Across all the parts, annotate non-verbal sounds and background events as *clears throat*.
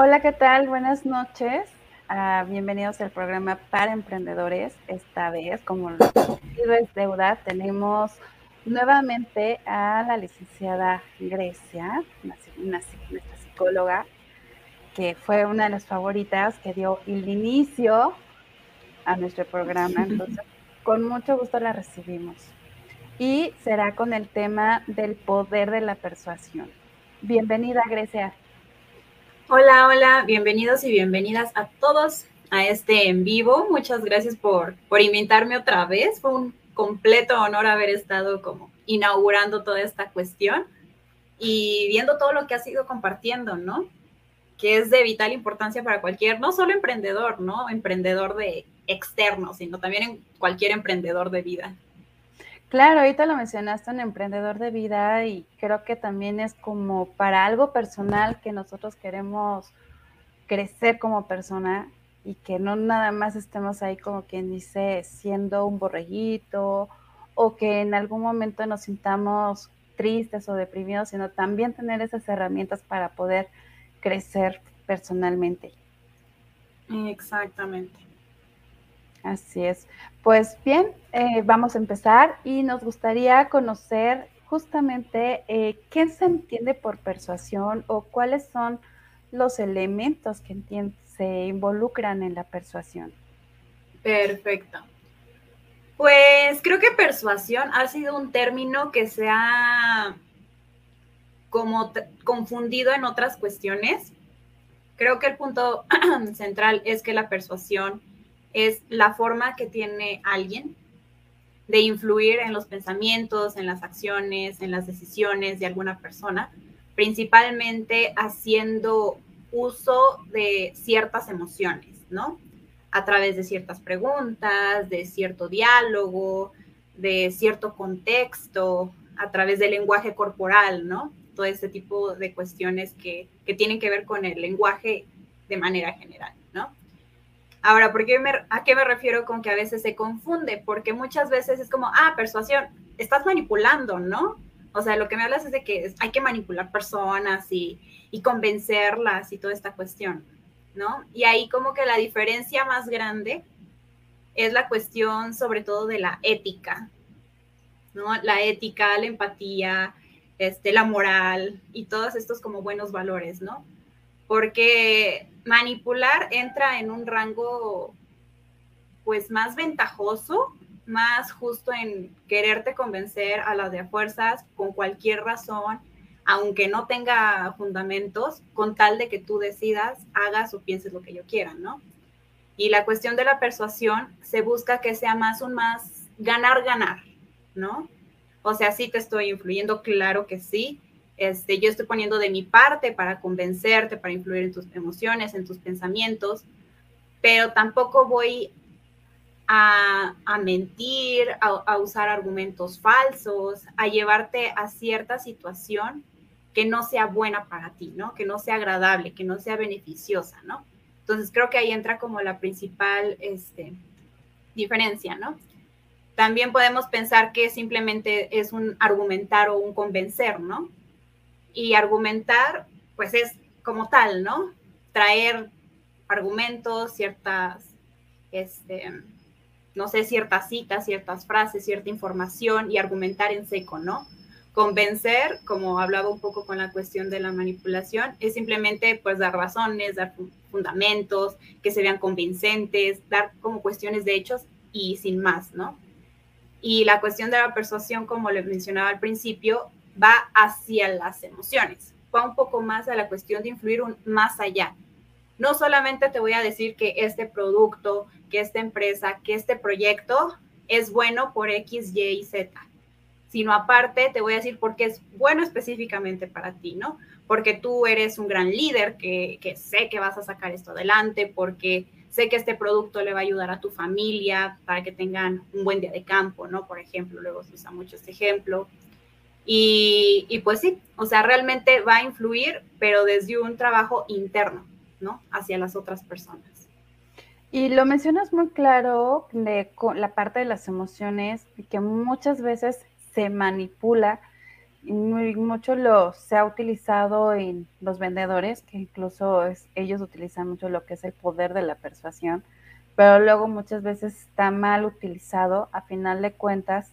Hola, ¿qué tal? Buenas noches. Uh, bienvenidos al programa para emprendedores. Esta vez, como lo es deuda, tenemos nuevamente a la licenciada Grecia, una, una, nuestra psicóloga, que fue una de las favoritas que dio el inicio a nuestro programa. *laughs* Entonces, con mucho gusto la recibimos. Y será con el tema del poder de la persuasión. Bienvenida, Grecia. Hola, hola, bienvenidos y bienvenidas a todos a este en vivo. Muchas gracias por, por invitarme otra vez. Fue un completo honor haber estado como inaugurando toda esta cuestión y viendo todo lo que has ido compartiendo, ¿no? Que es de vital importancia para cualquier, no solo emprendedor, ¿no? Emprendedor de externo, sino también en cualquier emprendedor de vida. Claro, ahorita lo mencionaste, un emprendedor de vida y creo que también es como para algo personal que nosotros queremos crecer como persona y que no nada más estemos ahí como quien dice siendo un borreguito o que en algún momento nos sintamos tristes o deprimidos, sino también tener esas herramientas para poder crecer personalmente. Exactamente. Así es. Pues bien, eh, vamos a empezar y nos gustaría conocer justamente eh, qué se entiende por persuasión o cuáles son los elementos que se involucran en la persuasión. Perfecto. Pues creo que persuasión ha sido un término que se ha como confundido en otras cuestiones. Creo que el punto *clears throat* central es que la persuasión es la forma que tiene alguien de influir en los pensamientos, en las acciones, en las decisiones de alguna persona, principalmente haciendo uso de ciertas emociones, ¿no? A través de ciertas preguntas, de cierto diálogo, de cierto contexto, a través del lenguaje corporal, ¿no? Todo este tipo de cuestiones que, que tienen que ver con el lenguaje de manera general. Ahora, ¿por qué ¿a qué me refiero con que a veces se confunde? Porque muchas veces es como, ah, persuasión, estás manipulando, ¿no? O sea, lo que me hablas es de que hay que manipular personas y, y convencerlas y toda esta cuestión, ¿no? Y ahí como que la diferencia más grande es la cuestión sobre todo de la ética, ¿no? La ética, la empatía, este, la moral y todos estos como buenos valores, ¿no? Porque manipular entra en un rango pues más ventajoso, más justo en quererte convencer a las de fuerzas con cualquier razón, aunque no tenga fundamentos, con tal de que tú decidas, hagas o pienses lo que yo quiera, ¿no? Y la cuestión de la persuasión se busca que sea más un más ganar, ganar, ¿no? O sea, sí te estoy influyendo, claro que sí, este, yo estoy poniendo de mi parte para convencerte, para influir en tus emociones, en tus pensamientos, pero tampoco voy a, mentir, a, usar argumentos falsos, a llevarte a cierta situación que no sea buena para ti, ¿no? Que no sea agradable, que no sea beneficiosa, ¿no? Entonces creo que ahí entra como la principal este, diferencia, ¿no? También podemos pensar que simplemente es un argumentar o un convencer, ¿no? Y argumentar, pues es como tal, ¿no? Traer argumentos, ciertas, este, no sé, ciertas citas, ciertas frases, cierta información y argumentar en seco, ¿no? Convencer, como hablaba un poco con la cuestión de la manipulación, es simplemente pues dar razones, dar fundamentos, que se vean convincentes, dar como cuestiones de hechos y sin más, ¿no? Y la cuestión de la persuasión, como les mencionaba al principio, va hacia las emociones, va un poco más a la cuestión de influir más allá. No solamente te voy a decir que este producto, que esta empresa, que este proyecto es bueno por X, Y y Z, sino aparte te voy a decir por qué es bueno específicamente para ti, ¿no? Porque tú eres un gran líder que, que sé que vas a sacar esto adelante, porque sé que este producto le va a ayudar a tu familia para que tengan un buen día de campo, ¿no? Por ejemplo, luego se usa mucho este ejemplo. Y, pues sí, o sea, realmente va a influir, pero desde un trabajo interno, ¿no? Hacia las otras personas. Y lo mencionas muy claro de la parte de las emociones, que muchas veces se manipula muy, mucho lo se ha utilizado en los vendedores, que incluso ellos utilizan mucho lo que es el poder de la persuasión, pero luego muchas veces está mal utilizado a final de cuentas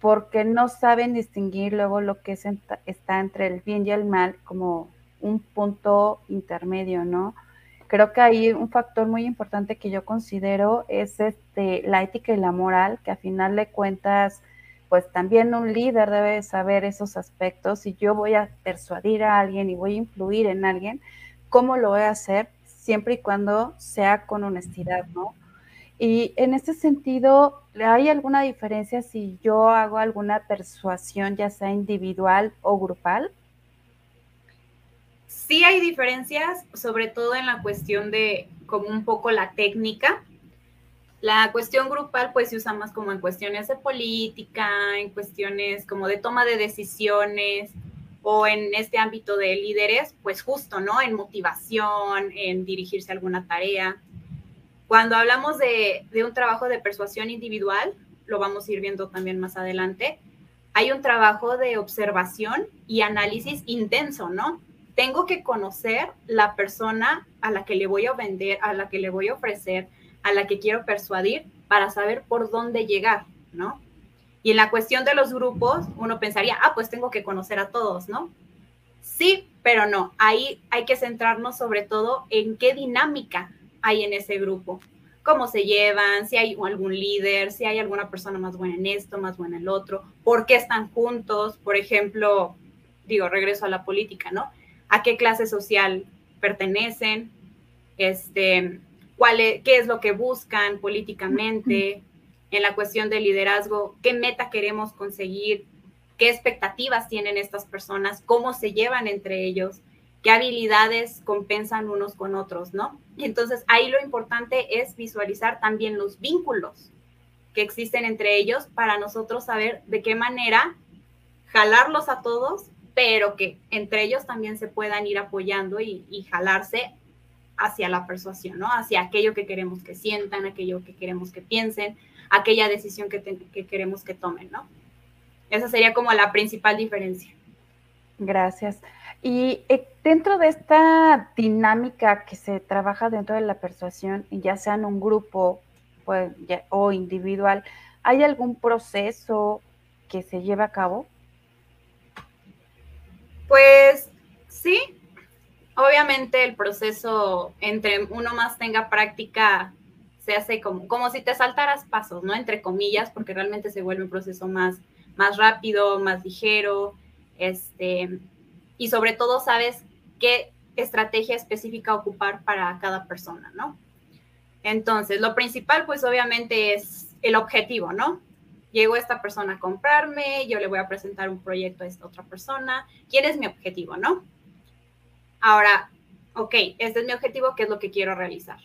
porque no saben distinguir luego lo que es está entre el bien y el mal como un punto intermedio, ¿no? Creo que ahí un factor muy importante que yo considero es este, la ética y la moral, que a final de cuentas, pues también un líder debe saber esos aspectos. Si yo voy a persuadir a alguien y voy a influir en alguien, ¿cómo lo voy a hacer? Siempre y cuando sea con honestidad, ¿no? Y en este sentido, ¿hay alguna diferencia si yo hago alguna persuasión, ya sea individual o grupal? Sí hay diferencias, sobre todo en la cuestión de como un poco la técnica. La cuestión grupal pues se usa más como en cuestiones de política, en cuestiones como de toma de decisiones o en este ámbito de líderes, pues justo, ¿no? En motivación, en dirigirse a alguna tarea. Cuando hablamos de, un trabajo de persuasión individual, lo vamos a ir viendo también más adelante, hay un trabajo de observación y análisis intenso, ¿no? tengo que conocer la persona a la que le voy a vender, a la que le voy a ofrecer, a la que quiero persuadir para saber por dónde llegar, ¿no? Y en la cuestión de los grupos, uno pensaría, ah, pues tengo que conocer a todos, ¿no? Sí, pero no. Ahí hay que centrarnos sobre todo en qué dinámica hay en ese grupo, cómo se llevan, si hay algún líder, si hay alguna persona más buena en esto, más buena en el otro, por qué están juntos, por ejemplo, digo, regreso a la política, ¿no? a qué clase social pertenecen, este, cuál es, qué es lo que buscan políticamente, en la cuestión del liderazgo, qué meta queremos conseguir, qué expectativas tienen estas personas, cómo se llevan entre ellos, qué habilidades compensan unos con otros, ¿no? Y entonces ahí lo importante es visualizar también los vínculos que existen entre ellos para nosotros saber de qué manera jalarlos a todos pero que entre ellos también se puedan ir apoyando y, jalarse hacia la persuasión, ¿no? Hacia aquello que queremos que sientan, aquello que queremos que piensen, aquella decisión que, que queremos que tomen, ¿no? Esa sería como la principal diferencia. Gracias. Y eh, dentro de esta dinámica que se trabaja dentro de la persuasión, ya sea en un grupo pues, o individual, ¿hay algún proceso que se lleva a cabo? Pues sí, obviamente el proceso entre uno más tenga práctica se hace como, como si te saltaras pasos, ¿no? Entre comillas, porque realmente se vuelve un proceso más, más rápido, más ligero, este, y sobre todo sabes qué estrategia específica ocupar para cada persona, ¿no? Entonces, lo principal, pues obviamente es el objetivo, ¿no? llegó esta persona a comprarme, yo le voy a presentar un proyecto a esta otra persona, ¿quién es mi objetivo, no? Ahora, ok, este es mi objetivo, ¿qué es lo que quiero realizar?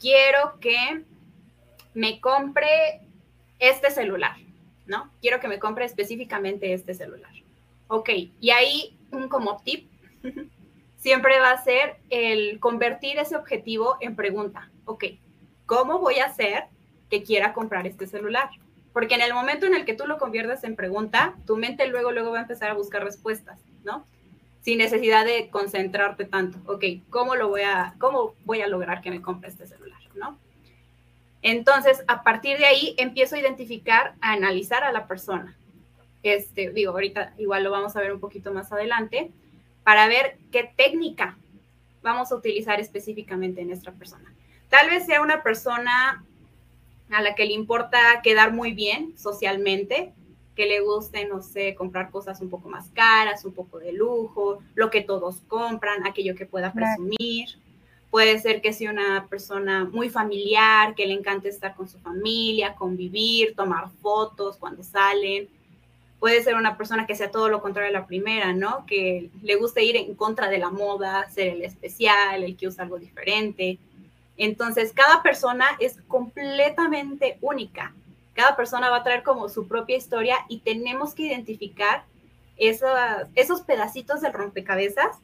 Quiero que me compre este celular, ¿no? Quiero que me compre específicamente este celular. Ok, y ahí un como tip *laughs* siempre va a ser el convertir ese objetivo en pregunta. Ok, ¿cómo voy a hacer que quiera comprar este celular? Porque en el momento en el que tú lo conviertes en pregunta, tu mente luego, luego va a empezar a buscar respuestas, ¿no? Sin necesidad de concentrarte tanto. Ok, ¿cómo lo voy a, cómo voy a lograr que me compre este celular, ¿no? Entonces, a partir de ahí, empiezo a identificar, a analizar a la persona. Este, digo, ahorita igual lo vamos a ver un poquito más adelante, para ver qué técnica vamos a utilizar específicamente en nuestra persona. Tal vez sea una persona a la que le importa quedar muy bien socialmente, que le guste, no sé, comprar cosas un poco más caras, un poco de lujo, lo que todos compran, aquello que pueda presumir. Puede ser que sea una persona muy familiar, que le encante estar con su familia, convivir, tomar fotos cuando salen. Puede ser una persona que sea todo lo contrario a la primera, ¿no? Que le guste ir en contra de la moda, ser el especial, el que usa algo diferente. Entonces, cada persona es completamente única. Cada persona va a traer como su propia historia y tenemos que identificar esos, pedacitos del rompecabezas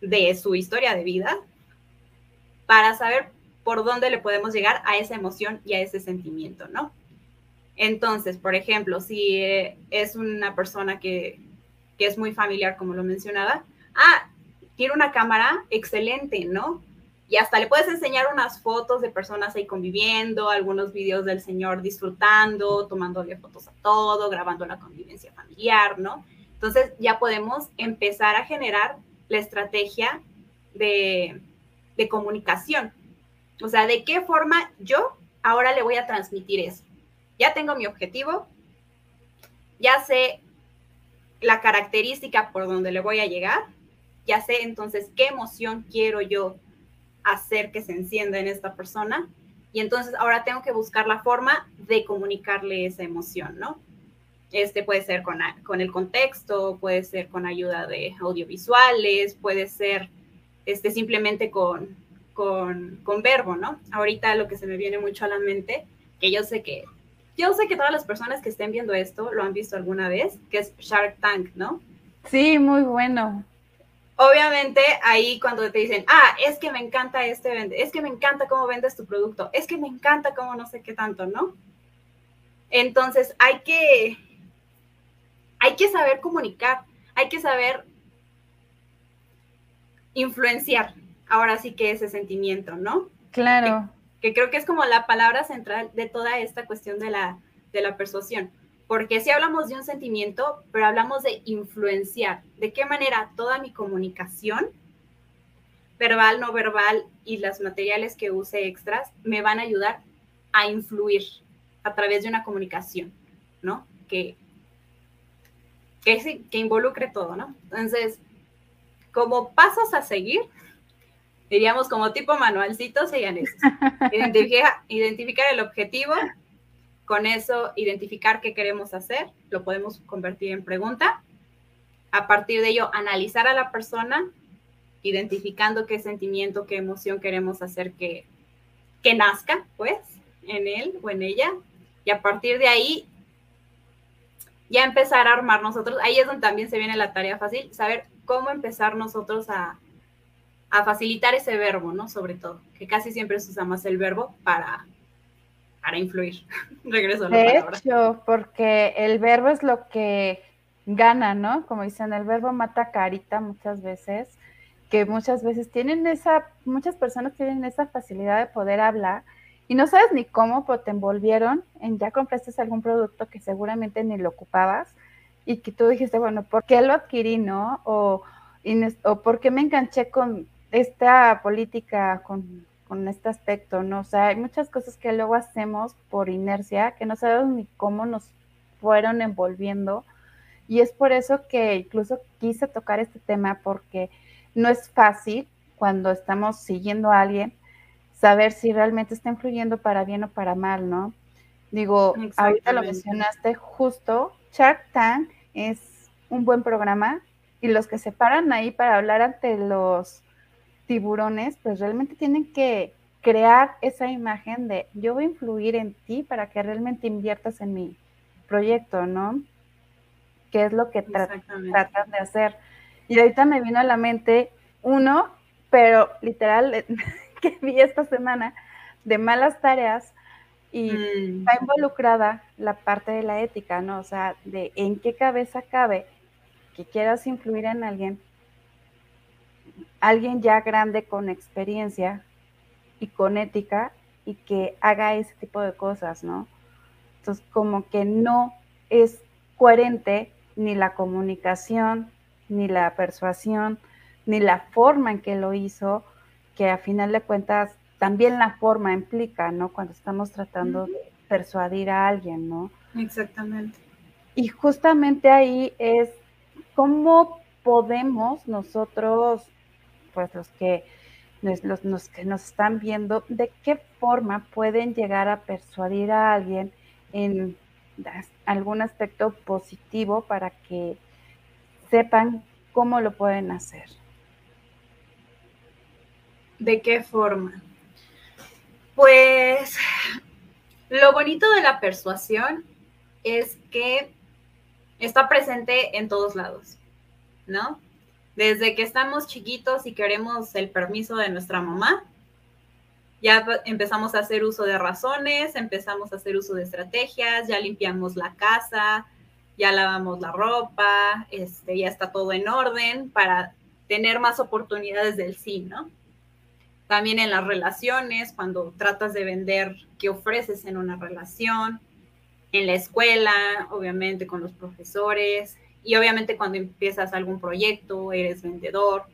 de su historia de vida para saber por dónde le podemos llegar a esa emoción y a ese sentimiento, ¿no? Entonces, por ejemplo, si es una persona que, que es muy familiar, como lo mencionaba. Ah, tiene una cámara excelente, ¿no? Y hasta le puedes enseñar unas fotos de personas ahí conviviendo, algunos videos del señor disfrutando, tomándole fotos a todo, grabando la convivencia familiar, ¿no? Entonces ya podemos empezar a generar la estrategia de, de comunicación. O sea, ¿de qué forma yo ahora le voy a transmitir eso? Ya tengo mi objetivo, ya sé la característica por donde le voy a llegar, ya sé entonces qué emoción quiero yo hacer que se encienda en esta persona. Y entonces ahora tengo que buscar la forma de comunicarle esa emoción, ¿no? Este puede ser con, con el contexto, puede ser con ayuda de audiovisuales, puede ser este, simplemente con, con, con verbo, ¿no? Ahorita lo que se me viene mucho a la mente, que yo sé que, yo sé que todas las personas que estén viendo esto lo han visto alguna vez, que es Shark Tank, ¿no? Sí, muy bueno obviamente ahí cuando te dicen, ah, es que me encanta este vende, es que me encanta cómo vendes tu producto, es que me encanta cómo no sé qué tanto, ¿no? Entonces hay que, hay que saber comunicar, hay que saber influenciar, ahora sí que ese sentimiento, ¿no? Claro. Que, que creo que es como la palabra central de toda esta cuestión de la, de la persuasión porque si hablamos de un sentimiento, pero hablamos de influenciar. ¿De qué manera toda mi comunicación, verbal, no verbal y los materiales que use extras, me van a ayudar a influir a través de una comunicación, ¿no? Que, que, que involucre todo, ¿no? Entonces, como pasos a seguir, diríamos como tipo manualcito serían estos. *laughs* identificar el objetivo, con eso, identificar qué queremos hacer, lo podemos convertir en pregunta. A partir de ello, analizar a la persona, identificando qué sentimiento, qué emoción queremos hacer que, que nazca, pues, en él o en ella. Y a partir de ahí, ya empezar a armar nosotros. Ahí es donde también se viene la tarea fácil, saber cómo empezar nosotros a, a facilitar ese verbo, ¿no? Sobre todo, que casi siempre se usa más el verbo para para influir. *laughs* Regreso a la de hecho, porque el verbo es lo que gana, ¿no? Como dicen, el verbo mata carita muchas veces, que muchas veces tienen esa, muchas personas tienen esa facilidad de poder hablar y no sabes ni cómo, pero te envolvieron en ya compraste algún producto que seguramente ni lo ocupabas y que tú dijiste, bueno, ¿por qué lo adquirí, no? O, o ¿por qué me enganché con esta política, con con este aspecto, ¿no? O sea, hay muchas cosas que luego hacemos por inercia que no sabemos ni cómo nos fueron envolviendo. Y es por eso que incluso quise tocar este tema porque no es fácil cuando estamos siguiendo a alguien saber si realmente está influyendo para bien o para mal, ¿no? Digo, ahorita lo mencionaste justo, Shark Tank es un buen programa y los que se paran ahí para hablar ante los tiburones, pues realmente tienen que crear esa imagen de yo voy a influir en ti para que realmente inviertas en mi proyecto, ¿no? ¿Qué es lo que tratan de hacer? Y ahorita me vino a la mente uno, pero literal, *laughs* que vi esta semana de malas tareas y mm. está involucrada la parte de la ética, ¿no? O sea, de en qué cabeza cabe que quieras influir en alguien alguien ya grande con experiencia y con ética y que haga ese tipo de cosas, ¿no? Entonces, como que no es coherente ni la comunicación, ni la persuasión, ni la forma en que lo hizo, que a final de cuentas también la forma implica, ¿no? Cuando estamos tratando de persuadir a alguien, ¿no? Exactamente. Y justamente ahí es cómo podemos nosotros pues los que los, que nos están viendo, de qué forma pueden llegar a persuadir a alguien en algún aspecto positivo para que sepan cómo lo pueden hacer. ¿De qué forma? Pues lo bonito de la persuasión es que está presente en todos lados, ¿no? Desde que estamos chiquitos y queremos el permiso de nuestra mamá, ya empezamos a hacer uso de razones, empezamos a hacer uso de estrategias, ya limpiamos la casa, ya lavamos la ropa, este, ya está todo en orden para tener más oportunidades del sí, ¿no? También en las relaciones, cuando tratas de vender qué ofreces en una relación, en la escuela, obviamente con los profesores, y obviamente cuando empiezas algún proyecto, eres vendedor.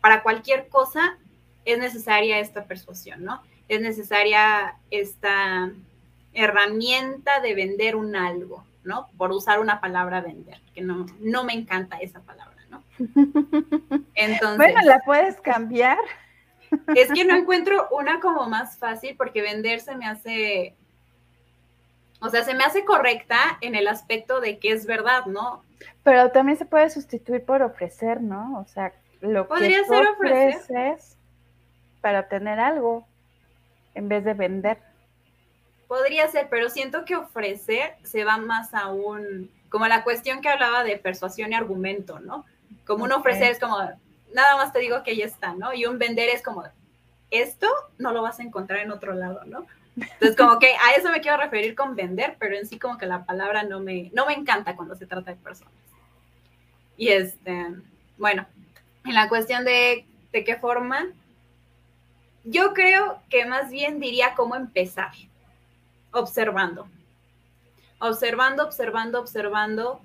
Para cualquier cosa es necesaria esta persuasión, ¿no? Es necesaria esta herramienta de vender un algo. ¿no? Por usar una palabra vender, que no, no me encanta esa palabra, ¿no? *laughs* Entonces. Bueno, la puedes cambiar. Es que no encuentro una como más fácil porque vender se me hace, o sea, se me hace correcta en el aspecto de que es verdad, ¿no? Pero también se puede sustituir por ofrecer, ¿no? O sea, lo que tú ofreces para obtener algo en vez de vender. Podría ser, pero siento que ofrecer se va más a un, como la cuestión que hablaba de persuasión y argumento, ¿no? Como un ofrecer es como, nada más te digo que ya está, ¿no? Y un vender es como, esto no lo vas a encontrar en otro lado, ¿no? Entonces, como que a eso me quiero referir con vender, pero en sí como que la palabra no me, no me encanta cuando se trata de personas. Y este, bueno, en la cuestión de, de qué forma, yo creo que más bien diría cómo empezar observando. Observando, observando, observando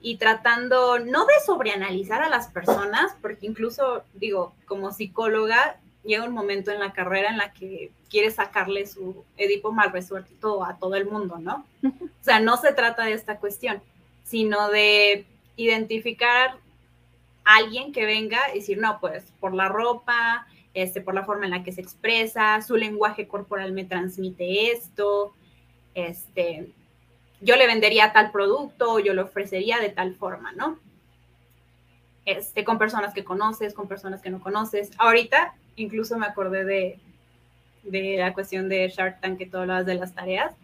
y tratando no de sobreanalizar a las personas, porque incluso digo, como psicóloga, llega un momento en la carrera en la que quiere sacarle su Edipo mal resuelto a todo el mundo, ¿no? O sea, no se trata de esta cuestión, sino de identificar a alguien que venga y decir, no, pues por la ropa, este, por la forma en la que se expresa, su lenguaje corporal me transmite esto, este, yo le vendería tal producto yo le ofrecería de tal forma, ¿no? Este, con personas que conoces, con personas que no conoces. Ahorita incluso me acordé de, la cuestión de Shark Tank que tú hablabas de las tareas.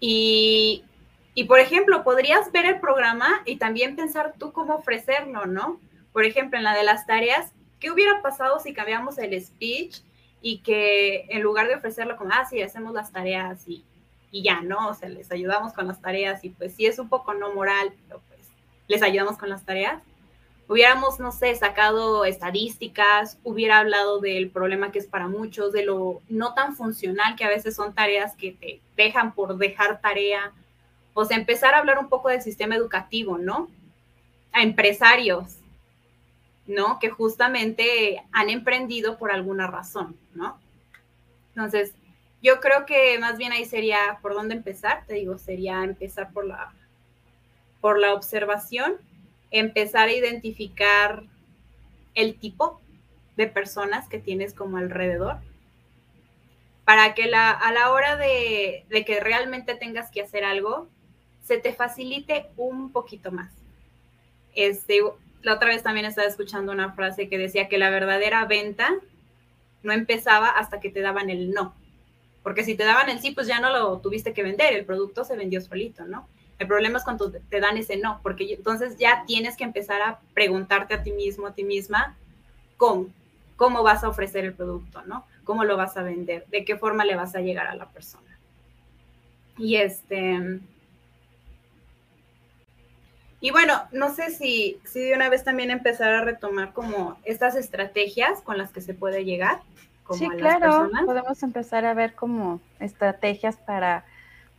Y, por ejemplo, podrías ver el programa y también pensar tú cómo ofrecerlo, ¿no? Por ejemplo, en la de las tareas, ¿qué hubiera pasado si cambiamos el speech y que en lugar de ofrecerlo como, ah, sí, hacemos las tareas y ya, ¿no? O sea, les ayudamos con las tareas y pues sí es un poco no moral, pero pues les ayudamos con las tareas. Hubiéramos, no sé, sacado estadísticas, hubiera hablado del problema que es para muchos, de lo no tan funcional que a veces son tareas que te dejan por dejar tarea. O sea, empezar a hablar un poco del sistema educativo, ¿no? A empresarios, ¿no? Que justamente han emprendido por alguna razón, ¿no? Entonces, yo creo que más bien ahí sería por dónde empezar, te digo, sería empezar por la, por la observación, empezar a identificar el tipo de personas que tienes como alrededor, para que a la hora de, de que realmente tengas que hacer algo, se te facilite un poquito más. Este, la otra vez también estaba escuchando una frase que decía que la verdadera venta no empezaba hasta que te daban el no. Porque si te daban el sí, pues ya no lo tuviste que vender, el producto se vendió solito, ¿no? El problema es cuando te dan ese no, porque entonces ya tienes que empezar a preguntarte a ti mismo, a ti misma, cómo, cómo vas a ofrecer el producto, ¿no? ¿Cómo lo vas a vender? ¿De qué forma le vas a llegar a la persona? Y este... Y bueno, no sé si, si de una vez también empezar a retomar como estas estrategias con las que se puede llegar sí, claro, podemos empezar a ver como estrategias para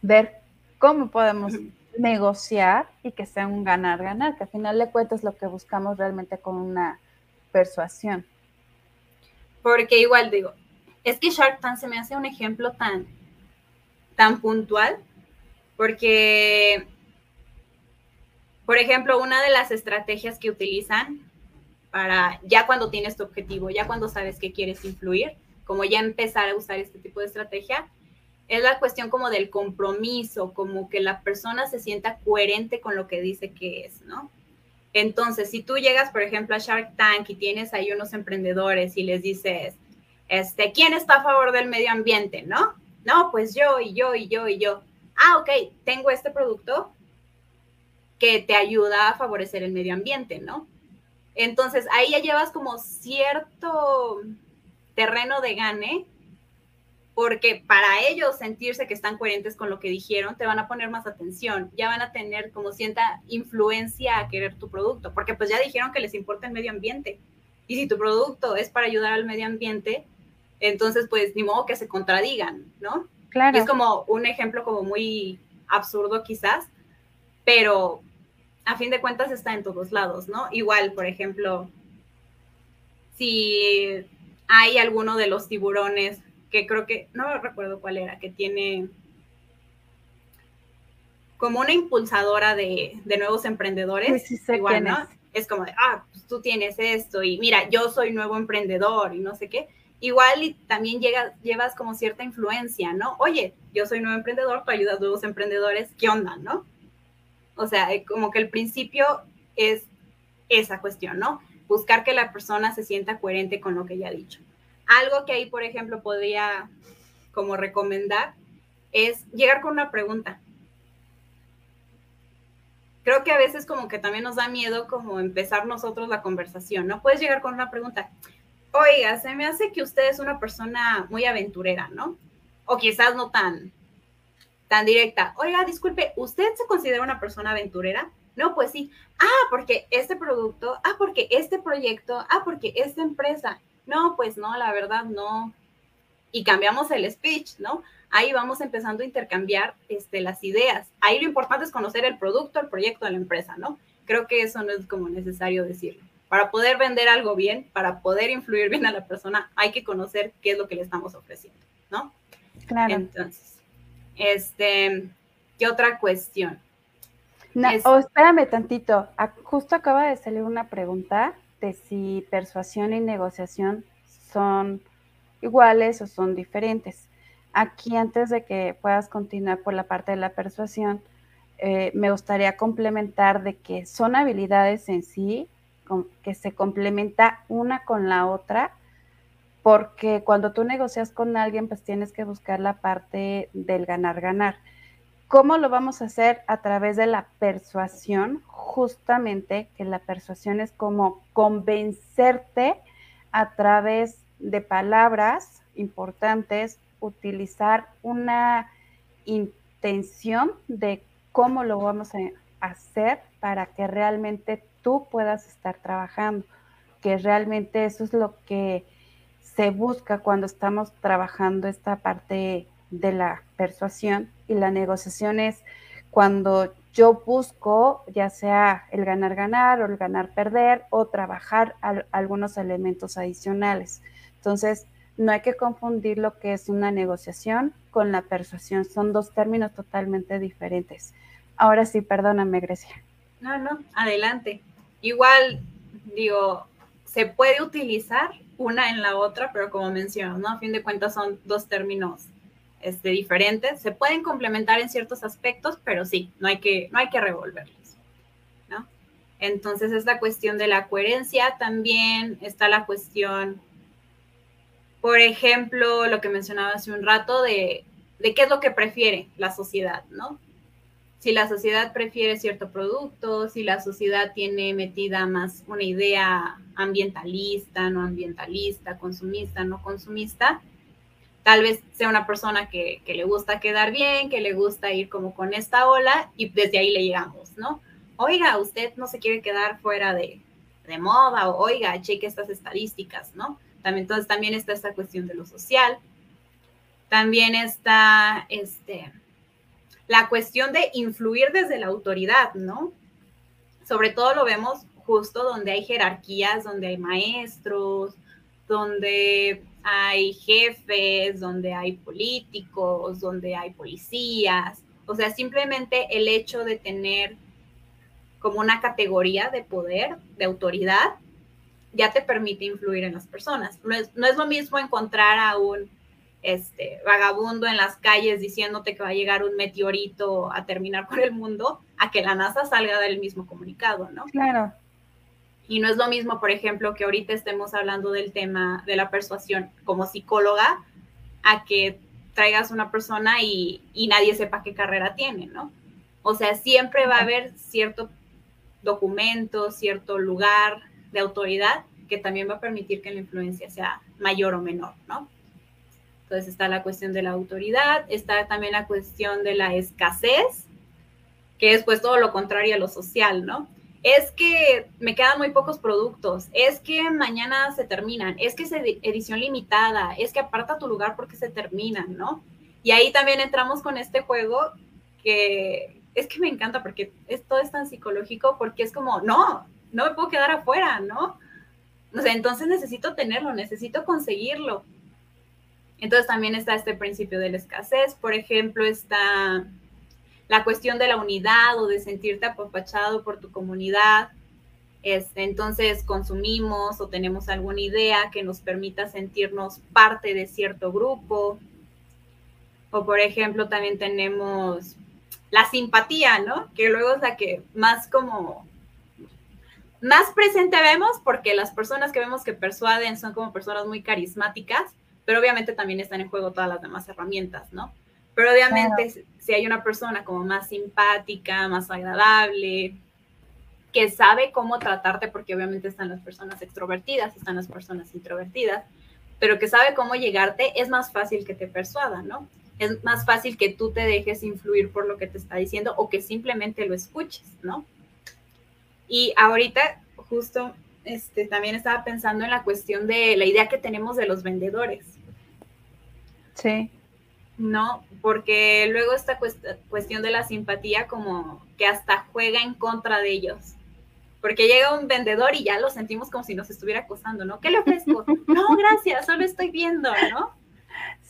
ver cómo podemos negociar y que sea un ganar-ganar, que al final de cuentas es lo que buscamos realmente con una persuasión. Porque igual digo, es que Shark Tank se me hace un ejemplo tan, tan puntual, porque, por ejemplo, una de las estrategias que utilizan para ya cuando tienes tu objetivo, ya cuando sabes que quieres influir, como ya empezar a usar este tipo de estrategia, es la cuestión como del compromiso, como que la persona se sienta coherente con lo que dice que es, ¿no? Entonces, si tú llegas, por ejemplo, a Shark Tank y tienes ahí unos emprendedores y les dices, este, ¿quién está a favor del medio ambiente? ¿No? No, pues yo y yo y yo y yo. Ah, ok, tengo este producto que te ayuda a favorecer el medio ambiente, ¿no? Entonces, ahí ya llevas como cierto terreno de gane porque para ellos sentirse que están coherentes con lo que dijeron, te van a poner más atención, ya van a tener como cierta influencia a querer tu producto, porque pues ya dijeron que les importa el medio ambiente. Y si tu producto es para ayudar al medio ambiente, entonces pues ni modo que se contradigan, ¿no? Claro. es como un ejemplo como muy absurdo quizás, pero a fin de cuentas está en todos lados, ¿no? Igual, por ejemplo, si hay alguno de los tiburones que creo que, no recuerdo cuál era, que tiene como una impulsadora de, nuevos emprendedores. igual, ¿no? Es. como de, ah, pues tú tienes esto y mira, yo soy nuevo emprendedor y no sé qué. Igual y también llega, llevas como cierta influencia, ¿no? Oye, yo soy nuevo emprendedor, tú ayudas a nuevos emprendedores, ¿qué onda, no? O sea, eh, como que el principio es esa cuestión, ¿no? Buscar que la persona se sienta coherente con lo que ella ha dicho. Algo que ahí, por ejemplo, podría como recomendar es llegar con una pregunta. Creo que a veces como que también nos da miedo como empezar nosotros la conversación, ¿no? Puedes llegar con una pregunta. Oiga, se me hace que usted es una persona muy aventurera, ¿no? O quizás no tan, tan directa. Oiga, disculpe, ¿usted se considera una persona aventurera? No, pues sí. Ah, porque este producto, ah, porque este proyecto, ah, porque esta empresa. No, pues no, la verdad no. Y cambiamos el speech, ¿no? Ahí vamos empezando a intercambiar este, las ideas. Ahí lo importante es conocer el producto, el proyecto de la empresa, ¿no? Creo que eso no es como necesario decirlo. Para poder vender algo bien, para poder influir bien a la persona, hay que conocer qué es lo que le estamos ofreciendo, ¿no? Claro. Entonces, este, ¿qué otra cuestión? No, oh, espérame tantito. Justo acaba de salir una pregunta si persuasión y negociación son iguales o son diferentes. Aquí, antes de que puedas continuar por la parte de la persuasión, eh, me gustaría complementar de que son habilidades en sí, que se complementa una con la otra, porque cuando tú negocias con alguien, pues tienes que buscar la parte del ganar-ganar. ¿Cómo lo vamos a hacer? A través de la persuasión, justamente que la persuasión es como convencerte a través de palabras importantes, utilizar una intención de cómo lo vamos a hacer para que realmente tú puedas estar trabajando, que realmente eso es lo que se busca cuando estamos trabajando esta parte de la persuasión y la negociación es cuando yo busco ya sea el ganar-ganar o el ganar-perder o trabajar algunos elementos adicionales. Entonces, no hay que confundir lo que es una negociación con la persuasión. Son dos términos totalmente diferentes. Ahora sí, perdóname, Grecia. No, no, adelante. Igual, digo, se puede utilizar una en la otra, pero como mencionas, ¿no? A fin de cuentas son dos términos este, diferentes. Se pueden complementar en ciertos aspectos, pero sí, no hay que, no hay que revolverlos. ¿no? Entonces, esta cuestión de la coherencia también está la cuestión, por ejemplo, lo que mencionaba hace un rato de, de qué es lo que prefiere la sociedad, ¿no? Si la sociedad prefiere cierto producto, si la sociedad tiene metida más una idea ambientalista, no ambientalista, consumista, no consumista, tal vez sea una persona que, le gusta quedar bien, que le gusta ir como con esta ola y desde ahí le llegamos, ¿no? Oiga, usted no se quiere quedar fuera de, moda o oiga, cheque estas estadísticas, ¿no? También, entonces también está esta cuestión de lo social. También está este, la cuestión de influir desde la autoridad, ¿no? Sobre todo lo vemos justo donde hay jerarquías, donde hay maestros, donde hay jefes, donde hay políticos, donde hay policías. O sea, simplemente el hecho de tener como una categoría de poder, de autoridad, ya te permite influir en las personas. No es, lo mismo encontrar a un este, vagabundo en las calles diciéndote que va a llegar un meteorito a terminar con el mundo, a que la NASA salga del mismo comunicado, ¿no? Claro. Y no es lo mismo, por ejemplo, que ahorita estemos hablando del tema de la persuasión como psicóloga, a que traigas una persona y, nadie sepa qué carrera tiene, ¿no? O sea, siempre va a haber cierto documento, cierto lugar de autoridad que también va a permitir que la influencia sea mayor o menor, ¿no? Entonces está la cuestión de la autoridad, está también la cuestión de la escasez, que es pues todo lo contrario a lo social, ¿no? Es que me quedan muy pocos productos, es que mañana se terminan, es que es edición limitada, es que aparta tu lugar porque se terminan, ¿no? Y ahí también entramos con este juego que es que me encanta porque esto es tan psicológico porque es como, no, no me puedo quedar afuera, ¿no? Entonces necesito tenerlo, necesito conseguirlo. Entonces también está este principio de la escasez, por ejemplo, está la cuestión de la unidad o de sentirte apapachado por tu comunidad. Este, entonces consumimos o tenemos alguna idea que nos permita sentirnos parte de cierto grupo. O por ejemplo, también tenemos la simpatía, ¿no? Que luego es la que más como más presente vemos porque las personas que vemos que persuaden son como personas muy carismáticas, pero obviamente también están en juego todas las demás herramientas, ¿no? Pero obviamente si hay una persona como más simpática, más agradable, que sabe cómo tratarte, porque obviamente están las personas extrovertidas, están las personas introvertidas, pero que sabe cómo llegarte, es más fácil que te persuada, ¿no? es más fácil que tú te dejes influir por lo que te está diciendo o que simplemente lo escuches, ¿no? Y ahorita justo este, también estaba pensando en la cuestión de la idea que tenemos de los vendedores. Sí. ¿No? Porque luego esta cuestión de la simpatía como que hasta juega en contra de ellos. Porque llega un vendedor y ya lo sentimos como si nos estuviera acosando, ¿no? ¿Qué le ofrezco? *laughs* no, gracias, solo estoy viendo, ¿no?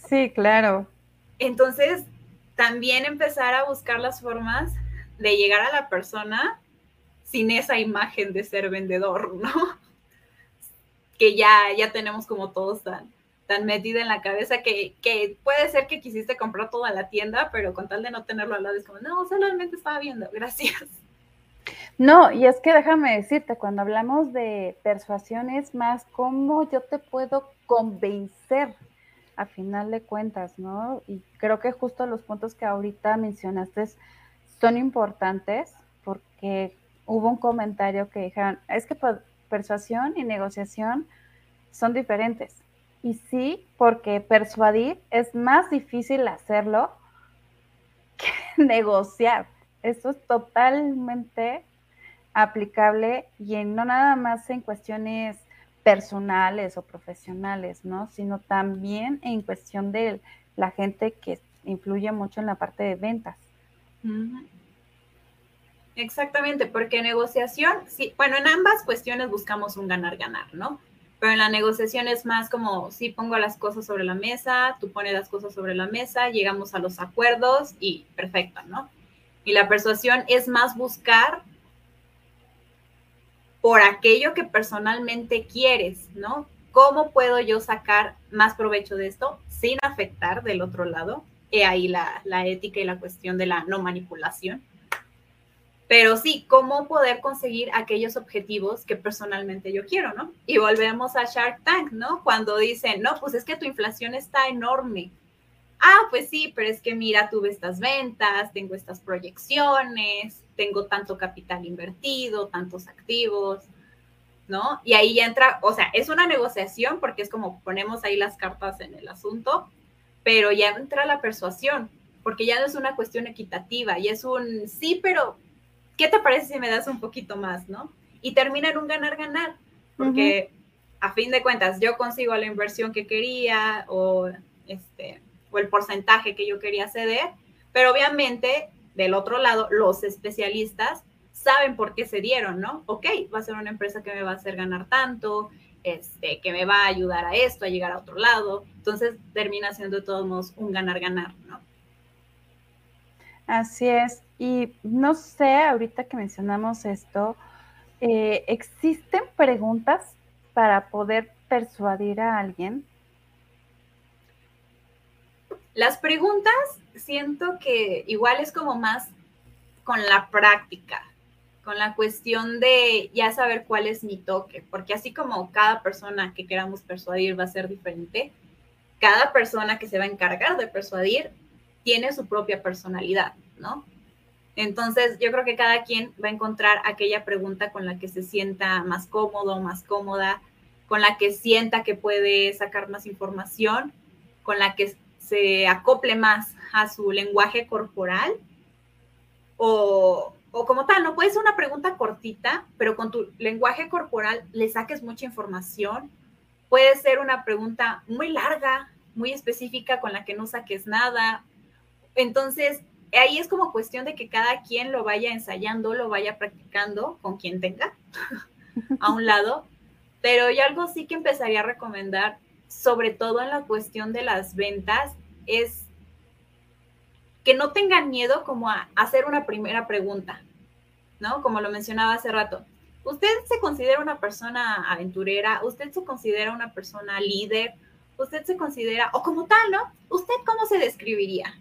Sí, claro. Entonces, también empezar a buscar las formas de llegar a la persona sin esa imagen de ser vendedor, ¿no? *laughs* Que ya, ya tenemos como todos tan, tan metido en la cabeza que, que, puede ser que quisiste comprar toda la tienda, pero con tal de no tenerlo al lado es como, no, solamente estaba viendo, *laughs* gracias. No, y es que déjame decirte, cuando hablamos de persuasión es más cómo yo te puedo convencer a final de cuentas, ¿no? Y creo que justo los puntos que ahorita mencionaste son importantes porque hubo un comentario que dijeron, es que persuasión y negociación son diferentes. Y sí, porque persuadir es más difícil hacerlo que *laughs* negociar. Eso es totalmente aplicable y no nada más en cuestiones personales o profesionales, ¿no? Sino también en cuestión de la gente que influye mucho en la parte de ventas. Exactamente, porque negociación, sí, bueno, en ambas cuestiones buscamos un ganar-ganar, ¿no? Pero en la negociación es más como, sí, pongo las cosas sobre la mesa, tú pones las cosas sobre la mesa, llegamos a los acuerdos y perfecto, ¿no? Y la persuasión es más buscar por aquello que personalmente quieres, ¿no? ¿Cómo puedo yo sacar más provecho de esto sin afectar del otro lado? He ahí la, la ética y la cuestión de la no manipulación. Pero sí, ¿cómo poder conseguir aquellos objetivos que personalmente yo quiero, ¿no? Y volvemos a Shark Tank, ¿no? Cuando dicen, no, pues es que tu inflación está enorme. Ah, pues sí, pero es que mira, tuve estas ventas, tengo estas proyecciones, tengo tanto capital invertido, tantos activos, ¿no? Y ahí ya entra, o sea, es una negociación porque es como ponemos ahí las cartas en el asunto, pero ya entra la persuasión, porque ya no es una cuestión equitativa, y es un sí, pero ¿qué te parece si me das un poquito más, no? Y termina en un ganar-ganar, porque a fin de cuentas yo consigo la inversión que quería o, este, o el porcentaje que yo quería ceder, pero obviamente del otro lado, los especialistas saben por qué se dieron, ¿no? Ok, va a ser una empresa que me va a hacer ganar tanto, este, que me va a ayudar a esto, a llegar a otro lado. Entonces termina siendo de todos modos un ganar-ganar, ¿no? Así es. Y no sé, ahorita que mencionamos esto, eh, ¿existen preguntas para poder persuadir a alguien? Las preguntas siento que igual es como más con la práctica, con la cuestión de ya saber cuál es mi toque, porque así como cada persona que queramos persuadir va a ser diferente, cada persona que se va a encargar de persuadir tiene su propia personalidad, ¿no? Entonces, yo creo que cada quien va a encontrar aquella pregunta con la que se sienta más cómodo, más cómoda, con la que sienta que puede sacar más información con la que se acople más a su lenguaje corporal o, o como tal, no puede ser una pregunta cortita, pero con tu lenguaje corporal le saques mucha información. Puede ser una pregunta muy larga, muy específica con la que no saques nada. Entonces, ahí es como cuestión de que cada quien lo vaya ensayando, lo vaya practicando con quien tenga *laughs* a un lado. Pero yo algo sí que empezaría a recomendar, sobre todo en la cuestión de las ventas, es que no tengan miedo como a hacer una primera pregunta, ¿no? Como lo mencionaba hace rato. ¿Usted se considera una persona aventurera? ¿Usted se considera una persona líder? ¿Usted se considera, o como tal, ¿no? ¿Usted cómo se describiría?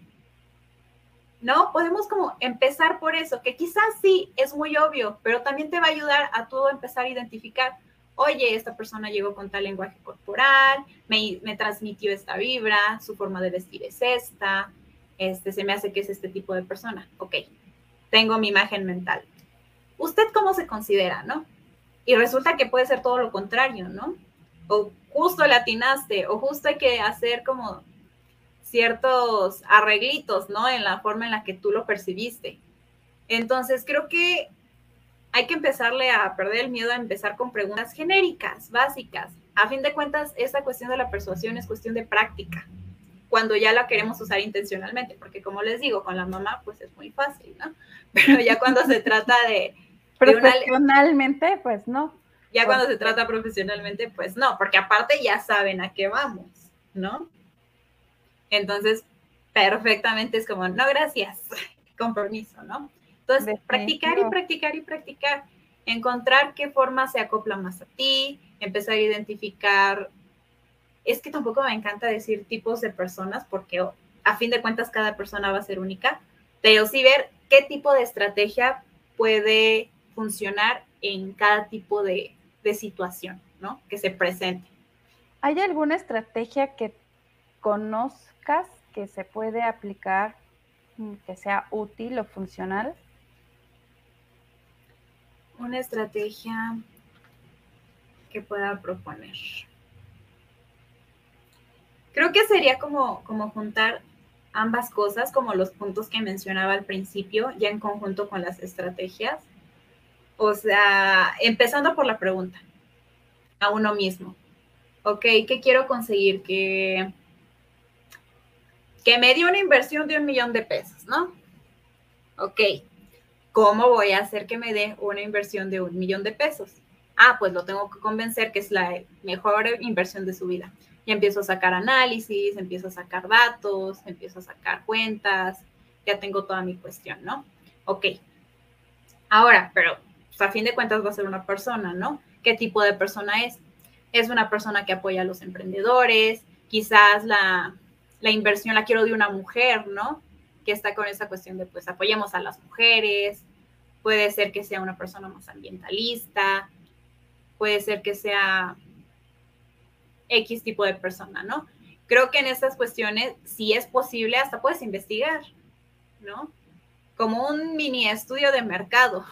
¿No? Podemos como empezar por eso, que quizás sí es muy obvio, pero también te va a ayudar a todo empezar a identificar, oye, esta persona llegó con tal lenguaje corporal, me, me transmitió esta vibra, su forma de vestir es esta, este, se me hace que es este tipo de persona. Ok, tengo mi imagen mental. ¿Usted cómo se considera, no? Y resulta que puede ser todo lo contrario, ¿no? O justo le atinaste, o justo hay que hacer como ciertos arreglitos, ¿no? En la forma en la que tú lo percibiste. Entonces, creo que hay que empezarle a perder el miedo a empezar con preguntas genéricas, básicas. A fin de cuentas, esta cuestión de la persuasión es cuestión de práctica cuando ya la queremos usar intencionalmente, porque como les digo, con la mamá pues es muy fácil, ¿no? *laughs* Pero ya cuando se trata de... profesionalmente, pues no. Ya cuando se trata profesionalmente, pues no, porque aparte ya saben a qué vamos, ¿no? Entonces, perfectamente es como, no, gracias, *laughs* compromiso, ¿no? Entonces, practicar y practicar y practicar, encontrar qué forma se acopla más a ti, empezar a identificar es que tampoco me encanta decir tipos de personas porque a fin de cuentas cada persona va a ser única, pero sí ver qué tipo de estrategia puede funcionar en cada tipo de, situación, ¿no? Que se presente. ¿Hay alguna estrategia que conozcas que se puede aplicar, mm, que sea útil o funcional? Una estrategia que pueda proponer. Creo que sería como, como juntar ambas cosas, como los puntos que mencionaba al principio, ya en conjunto con las estrategias. O sea, empezando por la pregunta a uno mismo. Ok, ¿qué quiero conseguir? Que, que me dio una inversión de un millón de pesos, ¿no? Ok, ¿cómo voy a hacer que me dé una inversión de un millón de pesos? Ah, pues lo tengo que convencer que es la mejor inversión de su vida y empiezo a sacar análisis, empiezo a sacar datos, empiezo a sacar cuentas, ya tengo toda mi cuestión, ¿no? Ok. Ahora, pero pues, a fin de cuentas va a ser una persona, ¿no? ¿Qué tipo de persona es? Es una persona que apoya a los emprendedores, quizás la, la inversión la quiero de una mujer, ¿no? Que está con esa cuestión de, pues, apoyemos a las mujeres, puede ser que sea una persona más ambientalista, puede ser que sea X tipo de persona, ¿no? Creo que en estas cuestiones, si es posible, hasta puedes investigar, ¿no? Como un mini estudio de mercado,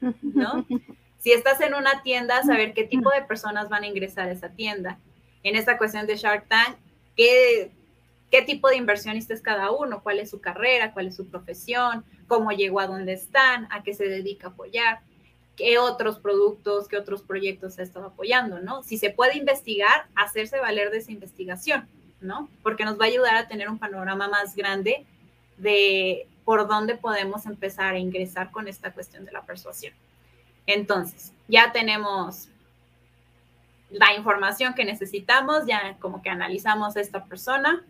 ¿no? *laughs* Si estás en una tienda, saber qué tipo de personas van a ingresar a esa tienda. En esta cuestión de Shark Tank, ¿qué, qué tipo de inversionista es cada uno? ¿Cuál es su carrera? ¿Cuál es su profesión? ¿Cómo llegó a donde están? ¿A qué se dedica a apoyar? qué otros productos, qué otros proyectos ha estado apoyando, ¿no? Si se puede investigar, hacerse valer de esa investigación, ¿no? Porque nos va a ayudar a tener un panorama más grande de por dónde podemos empezar a ingresar con esta cuestión de la persuasión. Entonces, ya tenemos la información que necesitamos, ya como que analizamos a esta persona.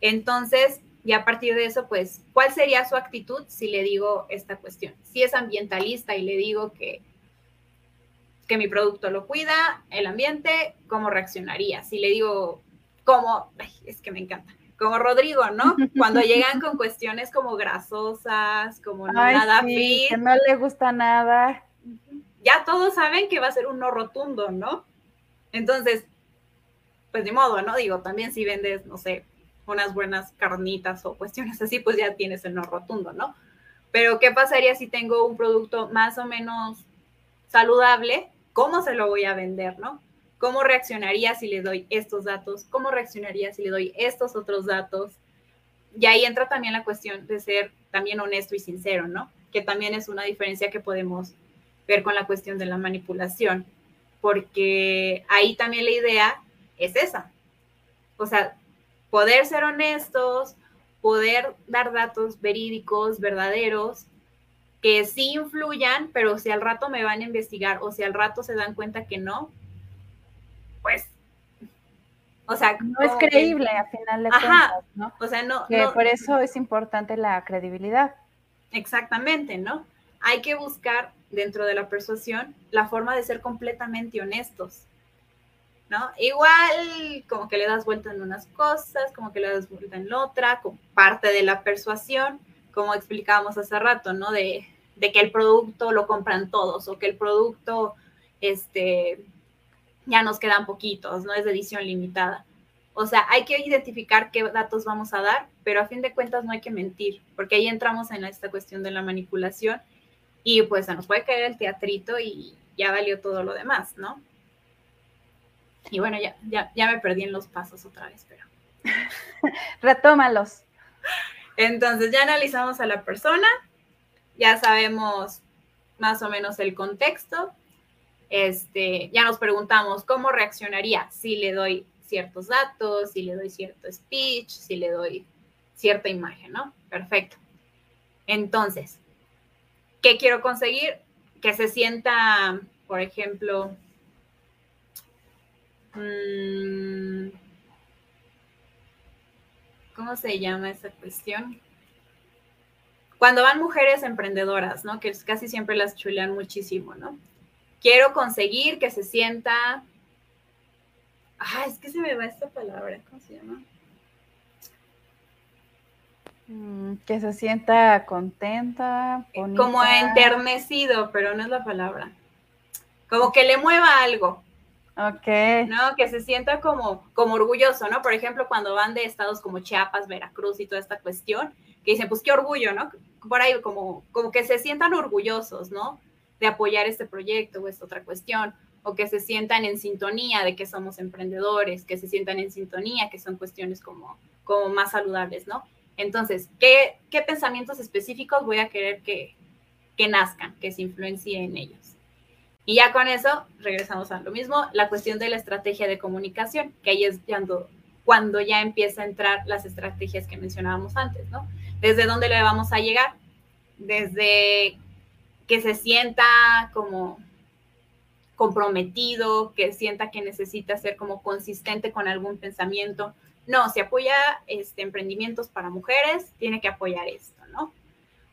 Entonces, y a partir de eso, pues, ¿cuál sería su actitud si le digo esta cuestión? Si es ambientalista y le digo que, que mi producto lo cuida, el ambiente, ¿cómo reaccionaría? Si le digo, como, es que me encanta, como Rodrigo, ¿no? *laughs* Cuando llegan con cuestiones como grasosas, como nada fit. Que no le gusta nada. Ya todos saben que va a ser un no rotundo, ¿no? Entonces, pues de modo, ¿no? Digo, también si vendes, no sé, unas buenas carnitas o cuestiones así, pues ya tienes el no rotundo, ¿no? Pero ¿qué pasaría si tengo un producto más o menos saludable? ¿Cómo se lo voy a vender, no? ¿Cómo reaccionaría si le doy estos datos? ¿Cómo reaccionaría si le doy estos otros datos? Y ahí entra también la cuestión de ser también honesto y sincero, ¿no? Que también es una diferencia que podemos ver con la cuestión de la manipulación, porque ahí también la idea es esa. O sea, poder ser honestos, poder dar datos verídicos, verdaderos, que sí influyan, pero si al rato me van a investigar o si al rato se dan cuenta que no, pues, o sea, no es creíble a final de cuentas, ¿no? O sea, no, que por eso es importante la credibilidad. Exactamente, ¿no? Hay que buscar dentro de la persuasión la forma de ser completamente honestos. ¿No? Igual como que le das vuelta en unas cosas, como que le das vuelta en otra, como parte de la persuasión, como explicábamos hace rato, ¿no? De, que el producto lo compran todos o que el producto, este, ya nos quedan poquitos, no es de edición limitada. O sea, hay que identificar qué datos vamos a dar, pero a fin de cuentas no hay que mentir, porque ahí entramos en esta cuestión de la manipulación y pues se nos puede caer el teatrito y ya valió todo lo demás, ¿no? Y bueno, ya, ya, ya me perdí en los pasos otra vez, pero. *laughs* Retómalos. Entonces, ya analizamos a la persona, ya sabemos más o menos el contexto. Este, ya nos preguntamos cómo reaccionaría si le doy ciertos datos, si le doy cierto speech, si le doy cierta imagen, ¿no? Perfecto. Entonces, ¿qué quiero conseguir? Que se sienta, por ejemplo, ¿Cómo se llama esa cuestión? Cuando van mujeres emprendedoras, ¿no? Que casi siempre las chulean muchísimo, ¿no? Quiero conseguir que se sienta. Ah, es que se me va esta palabra, ¿cómo se llama? Mm, que se sienta contenta. Como enternecido, pero no es la palabra. Como que le mueva algo. Ok. ¿No? Que se sienta como, como orgulloso, ¿no? Por ejemplo, cuando van de estados como Chiapas, Veracruz y toda esta cuestión, que dicen, pues qué orgullo, ¿no? Por ahí como, como que se sientan orgullosos, ¿no? De apoyar este proyecto o esta otra cuestión, o que se sientan en sintonía de que somos emprendedores, que se sientan en sintonía, que son cuestiones como, como más saludables, ¿no? Entonces, ¿qué, qué pensamientos específicos voy a querer que, que nazcan, que se influencien en ellos? Y ya con eso regresamos a lo mismo, la cuestión de la estrategia de comunicación, que ahí es cuando, cuando ya empieza a entrar las estrategias que mencionábamos antes, ¿no? ¿Desde dónde le vamos a llegar? Desde que se sienta como comprometido, que sienta que necesita ser como consistente con algún pensamiento. No, si apoya este, emprendimientos para mujeres, tiene que apoyar esto, ¿no?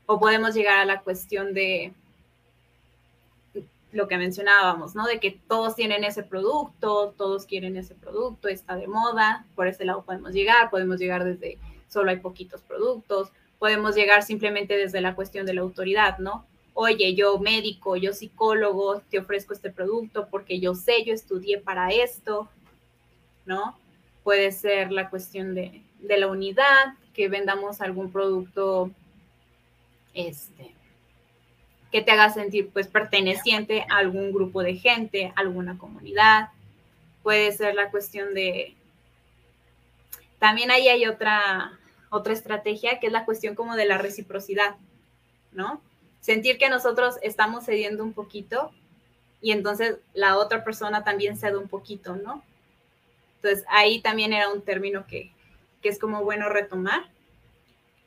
O podemos llegar a la cuestión de lo que mencionábamos, ¿no? De que todos tienen ese producto, todos quieren ese producto, está de moda, por ese lado podemos llegar, podemos llegar desde solo hay poquitos productos, podemos llegar simplemente desde la cuestión de la autoridad, ¿no? Oye, yo médico, yo psicólogo, te ofrezco este producto porque yo sé, yo estudié para esto, ¿no? Puede ser la cuestión de, de la unidad, que vendamos algún producto, este, que te haga sentir pues perteneciente a algún grupo de gente, alguna comunidad. Puede ser la cuestión de... También ahí hay otra, otra estrategia que es la cuestión como de la reciprocidad, ¿no? Sentir que nosotros estamos cediendo un poquito y entonces la otra persona también cede un poquito, ¿no? Entonces ahí también era un término que, que es como bueno retomar.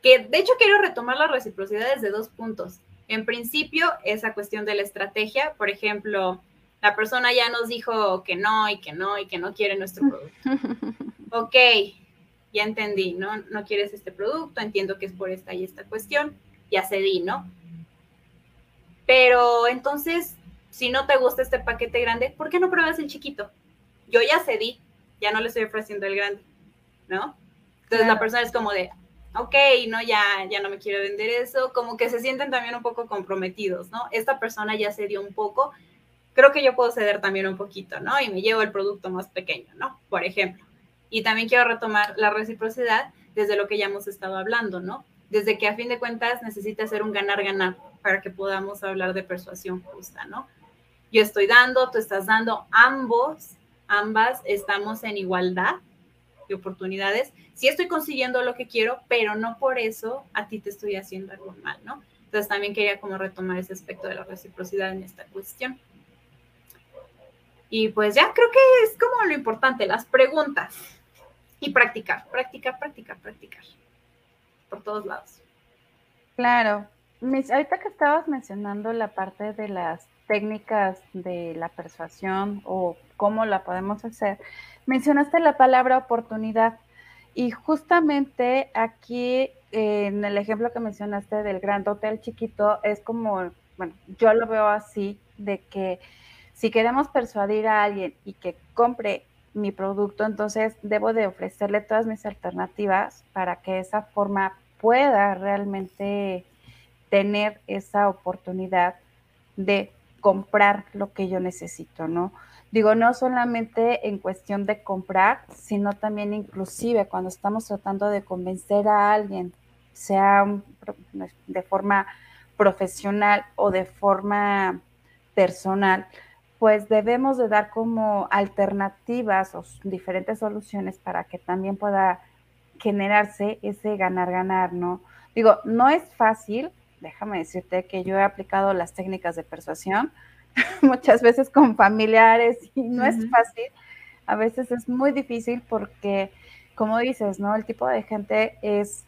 Que de hecho quiero retomar la reciprocidad desde dos puntos. En principio, esa cuestión de la estrategia, por ejemplo, la persona ya nos dijo que no y que no y que no quiere nuestro producto. ok, ya entendí, ¿no? No quieres este producto, entiendo que es por esta y esta cuestión, ya cedí, ¿no? Pero entonces, si no te gusta este paquete grande, ¿por qué no pruebas el chiquito? Yo ya cedí, ya no le estoy ofreciendo el grande, ¿no? Entonces la persona es como de, ok, no, ya, ya no me quiero vender eso, como que se sienten también un poco comprometidos, ¿no? Esta persona ya cedió un poco, creo que yo puedo ceder también un poquito, ¿no? Y me llevo el producto más pequeño, ¿no? Por ejemplo. Y también quiero retomar la reciprocidad desde lo que ya hemos estado hablando, ¿no? Desde que a fin de cuentas necesita ser un ganar-ganar para que podamos hablar de persuasión justa, ¿no? Yo estoy dando, tú estás dando, ambos ambas estamos en igualdad de oportunidades. Sí estoy consiguiendo lo que quiero, pero no por eso a ti te estoy haciendo algo mal, ¿no? Entonces también quería como retomar ese aspecto de la reciprocidad en esta cuestión. Y pues ya creo que es como lo importante, las preguntas y practicar, practicar, practicar, practicar. Por todos lados. Claro. ahorita que estabas mencionando la parte de las técnicas de la persuasión o cómo la podemos hacer, mencionaste la palabra oportunidad. Y justamente aquí, en el ejemplo que mencionaste del Gran Hotel Chiquito, es como, bueno, yo lo veo así, de que si queremos persuadir a alguien y que compre mi producto, entonces debo de ofrecerle todas mis alternativas para que esa forma pueda realmente tener esa oportunidad de comprar lo que yo necesito, ¿no? Digo, no solamente en cuestión de comprar, sino también inclusive cuando estamos tratando de convencer a alguien, sea de forma profesional o de forma personal, pues debemos de dar como alternativas o diferentes soluciones para que también pueda generarse ese ganar-ganar, ¿no? Digo, no es fácil, déjame decirte que yo he aplicado las técnicas de persuasión *laughs* muchas veces con familiares y no es fácil, a veces es muy difícil porque, como dices, ¿no? El tipo de gente es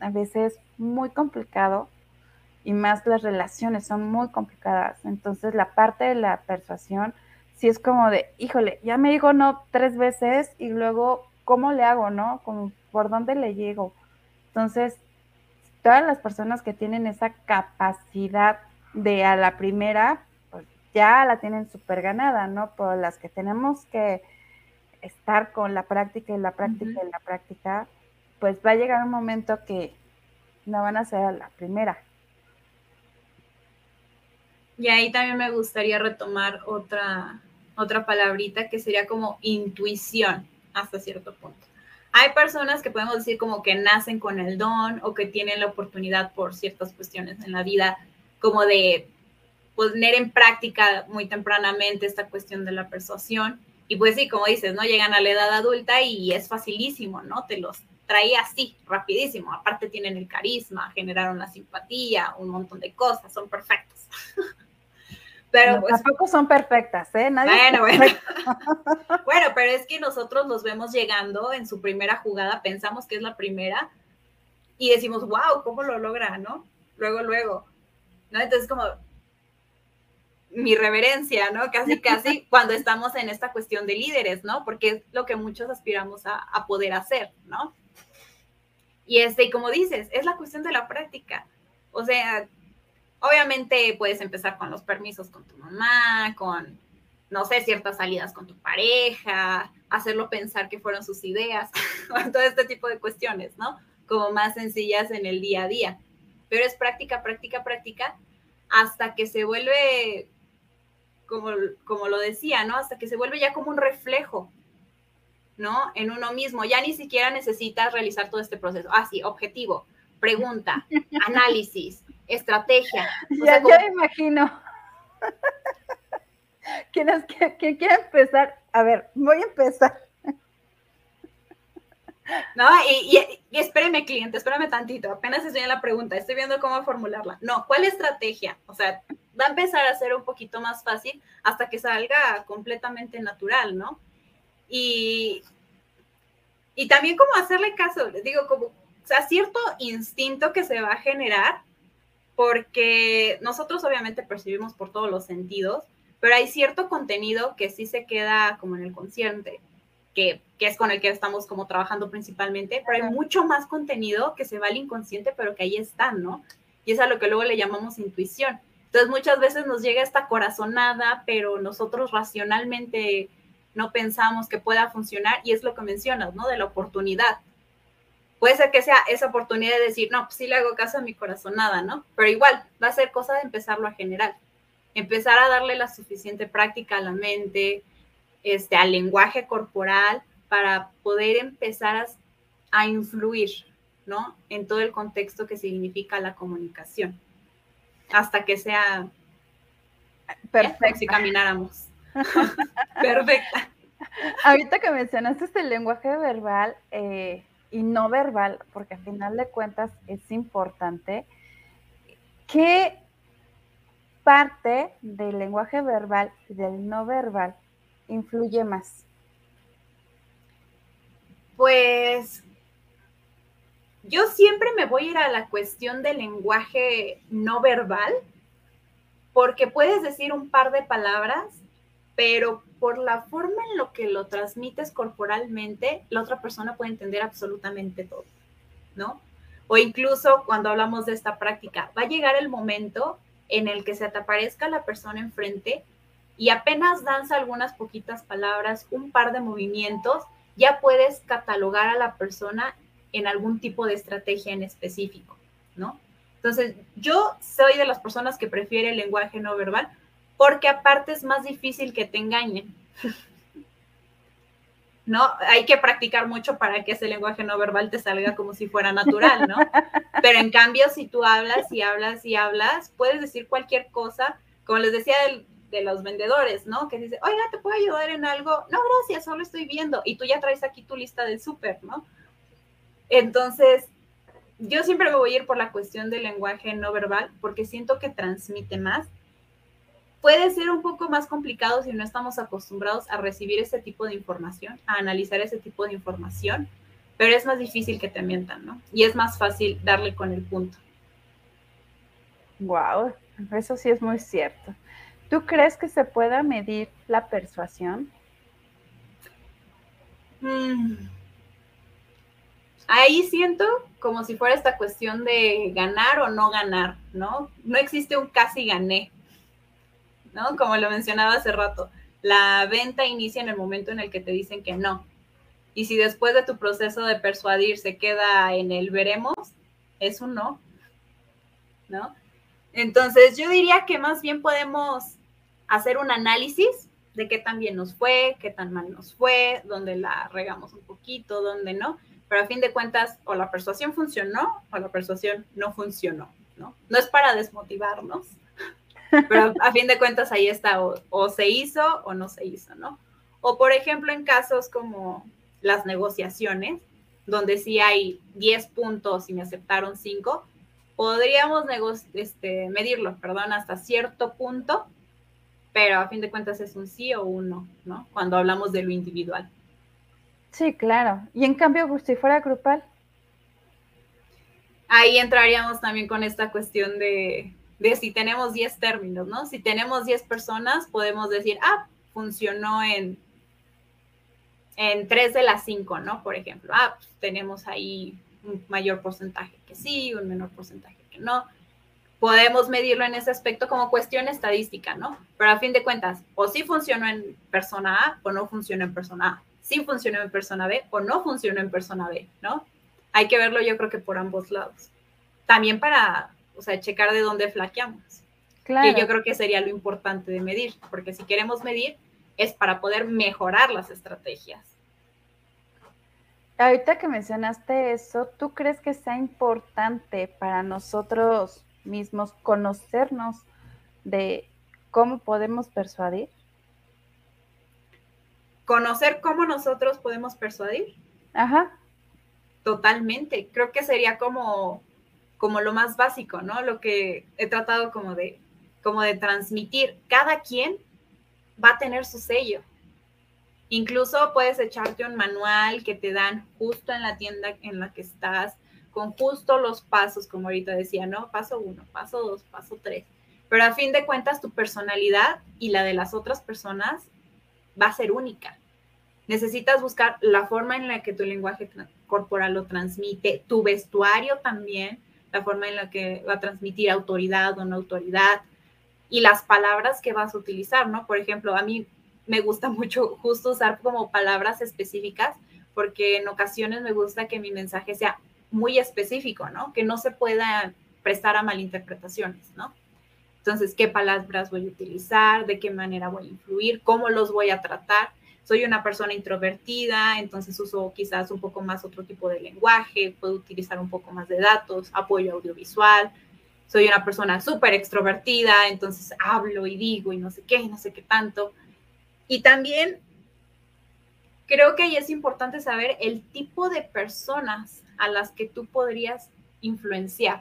a veces muy complicado y más las relaciones son muy complicadas. Entonces la parte de la persuasión sí es como de, híjole, ya me digo no tres veces y luego, ¿cómo le hago, no? Como, ¿Por dónde le llego? Entonces, todas las personas que tienen esa capacidad de a la primera, ya la tienen súper ganada, ¿no? Pero las que tenemos que estar con la práctica y la práctica y la práctica, pues va a llegar un momento que no van a ser a la primera. Y ahí también me gustaría retomar otra, otra palabrita que sería como intuición hasta cierto punto. Hay personas que podemos decir como que nacen con el don o que tienen la oportunidad por ciertas cuestiones en la vida como de poner en práctica muy tempranamente esta cuestión de la persuasión. Y pues sí, como dices, ¿no? Llegan a la edad adulta y es facilísimo, ¿no? Te los trae así, rapidísimo. Aparte tienen el carisma, generaron la simpatía, un montón de cosas, son perfectos. *laughs* Pero pues, tampoco son perfectas, ¿eh? bueno, bueno. *laughs* bueno, pero es que nosotros los vemos llegando en su primera jugada, pensamos que es la primera y decimos, wow, ¿cómo lo logra, no? Luego, luego, ¿no? Entonces, como mi reverencia, ¿no? Casi, casi *laughs* cuando estamos en esta cuestión de líderes, ¿no? Porque es lo que muchos aspiramos a, a poder hacer, ¿no? Y este, y como dices, es la cuestión de la práctica. O sea, Obviamente puedes empezar con los permisos con tu mamá, con, no sé, ciertas salidas con tu pareja, hacerlo pensar que fueron sus ideas, *laughs* todo este tipo de cuestiones, ¿no? Como más sencillas en el día a día. Pero es práctica, práctica, práctica, hasta que se vuelve, como, como lo decía, ¿no? Hasta que se vuelve ya como un reflejo, ¿no? En uno mismo. Ya ni siquiera necesitas realizar todo este proceso. Ah, sí, objetivo, pregunta, *laughs* análisis, estrategia. ya, me imagino. *laughs* ¿Quién, es, quiere empezar? A ver, voy a empezar. *laughs* No, y, y, espéreme, cliente, espérame tantito. Apenas estoy en la pregunta, estoy viendo cómo formularla. No, ¿cuál estrategia? O sea, va a empezar a ser un poquito más fácil hasta que salga completamente natural, ¿no? Y, y también como hacerle caso, digo, como, o sea, cierto instinto que se va a generar porque nosotros obviamente percibimos por todos los sentidos, pero hay cierto contenido que sí se queda como en el consciente, que, que, es con el que estamos como trabajando principalmente, pero hay mucho más contenido que se va al inconsciente, pero que ahí están, ¿no? Y es a lo que luego le llamamos intuición. Entonces muchas veces nos llega esta corazonada, pero nosotros racionalmente no pensamos que pueda funcionar y es lo que mencionas, ¿no? De la oportunidad puede ser que sea esa oportunidad de decir, no, pues sí le hago caso a mi corazón, nada, ¿no? Pero igual, va a ser cosa de empezarlo a generar, empezar a darle la suficiente práctica a la mente, este, al lenguaje corporal, para poder empezar a influir, ¿no? En todo el contexto que significa la comunicación, hasta que sea perfecto si camináramos. *laughs* Perfecta. Ahorita que mencionaste este lenguaje verbal eh, y no verbal, porque al final de cuentas es importante, ¿qué parte del lenguaje verbal y del no verbal influye más? Pues yo siempre me voy a ir a la cuestión del lenguaje no verbal, porque puedes decir un par de palabras, pero por la forma en lo que lo transmites corporalmente, la otra persona puede entender absolutamente todo, ¿no? O incluso cuando hablamos de esta práctica, va a llegar el momento en el que se te aparezca la persona enfrente y apenas danza algunas poquitas palabras, un par de movimientos, ya puedes catalogar a la persona en algún tipo de estrategia en específico, ¿no? Entonces, yo soy de las personas que prefiere el lenguaje no verbal porque aparte es más difícil que te engañen. *laughs* ¿No? Hay que practicar mucho para que ese lenguaje no verbal te salga como si fuera natural, ¿no? Pero en cambio, si tú hablas y hablas y hablas, puedes decir cualquier cosa, como les decía de los vendedores, ¿no? Que dice, oiga, ¿te puedo ayudar en algo? No, gracias, solo estoy viendo. Y tú ya traes aquí tu lista del súper, ¿no? Entonces, yo siempre me voy a ir por la cuestión del lenguaje no verbal porque siento que transmite más. Puede ser un poco más complicado si no estamos acostumbrados a recibir ese tipo de información, a analizar ese tipo de información, pero es más difícil que te mientan, ¿no? Y es más fácil darle con el punto. Wow, eso sí es muy cierto. ¿Tú crees que se pueda medir la persuasión? Mm, ahí siento como si fuera esta cuestión de ganar o no ganar, ¿no? No existe un casi gané, ¿no? Como lo mencionaba hace rato, la venta inicia en el momento en el que te dicen que no. Y si después de tu proceso de persuadir se queda en el veremos, es un no, ¿no? Entonces yo diría que más bien podemos hacer un análisis de qué tan bien nos fue, qué tan mal nos fue, dónde la regamos un poquito, dónde no pero a fin de cuentas o la persuasión funcionó o la persuasión no funcionó, ¿no? No es para desmotivarnos, *laughs* pero a fin de cuentas ahí está, o, se hizo o no se hizo, ¿no? O por ejemplo en casos como las negociaciones, donde sí hay 10 puntos y me aceptaron 5, podríamos este, medirlo, perdón, hasta cierto punto, pero a fin de cuentas es un sí o un no, ¿no? Cuando hablamos de lo individual. Sí, claro. Y en cambio, pues, si fuera grupal. Ahí entraríamos también con esta cuestión de, de si tenemos 10 términos, ¿no? Si tenemos 10 personas, podemos decir, ah, funcionó en, en 3 de las 5, ¿no? Por ejemplo, ah, pues, tenemos ahí un mayor porcentaje que sí, un menor porcentaje que no. Podemos medirlo en ese aspecto como cuestión estadística, ¿no? Pero a fin de cuentas, o sí funcionó en persona A o no funcionó en persona A si funcionó en persona B o no funcionó en persona B, ¿no? Hay que verlo yo creo que por ambos lados. También para, o sea, checar de dónde flaqueamos. Claro. Que yo creo que sería lo importante de medir, porque si queremos medir es para poder mejorar las estrategias. Ahorita que mencionaste eso, ¿tú crees que sea importante para nosotros mismos conocernos de cómo podemos persuadir? Conocer cómo nosotros podemos persuadir. Ajá. Totalmente. Creo que sería como, como lo más básico, ¿no? Lo que he tratado como de, como de transmitir. Cada quien va a tener su sello. Incluso puedes echarte un manual que te dan justo en la tienda en la que estás, con justo los pasos, como ahorita decía, ¿no? Paso uno, paso dos, paso tres. Pero a fin de cuentas, tu personalidad y la de las otras personas va a ser única. Necesitas buscar la forma en la que tu lenguaje corporal lo transmite, tu vestuario también, la forma en la que va a transmitir autoridad o no autoridad y las palabras que vas a utilizar, ¿no? Por ejemplo, a mí me gusta *laughs* mucho justo usar como palabras específicas porque en ocasiones me gusta que mi mensaje sea muy específico, ¿no? Que no se pueda prestar a malinterpretaciones, ¿no? Entonces, ¿qué palabras voy a utilizar? ¿De qué manera voy a influir? ¿Cómo los voy a tratar? Soy una persona introvertida, entonces uso quizás un poco más otro tipo de lenguaje, puedo utilizar un poco más de datos, apoyo audiovisual. Soy una persona súper extrovertida, entonces hablo y digo y no sé qué, no sé qué tanto. Y también creo que ahí es importante saber el tipo de personas a las que tú podrías influenciar.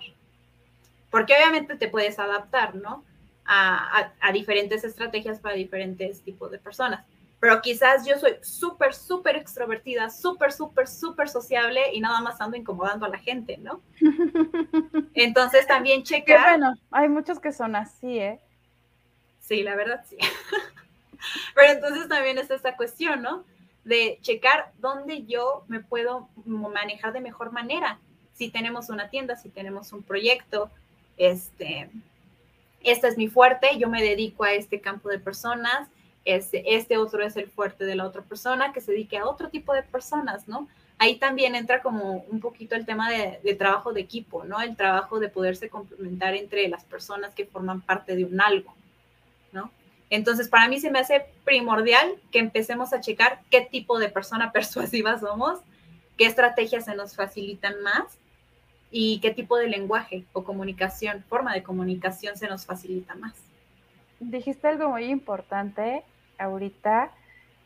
Porque obviamente te puedes adaptar, ¿no? A, diferentes estrategias para diferentes tipos de personas. Pero quizás yo soy súper, súper extrovertida, súper, súper, súper sociable y nada más ando incomodando a la gente, ¿no? *laughs* Entonces también checar. bueno, hay muchos que son así, ¿eh? Sí, la verdad sí. *laughs* Pero entonces también es esta cuestión, ¿no? De checar dónde yo me puedo manejar de mejor manera. Si tenemos una tienda, si tenemos un proyecto, este, esta es mi fuerte, yo me dedico a este campo de personas, este, este otro es el fuerte de la otra persona que se dedique a otro tipo de personas, ¿no? Ahí también entra como un poquito el tema de, de, trabajo de equipo, ¿no? El trabajo de poderse complementar entre las personas que forman parte de un algo, ¿no? Entonces, para mí se me hace primordial que empecemos a checar qué tipo de persona *laughs* persuasiva somos, qué estrategias se nos facilitan más y qué tipo de lenguaje o comunicación, forma de comunicación se nos facilita más. Dijiste algo muy importante ahorita,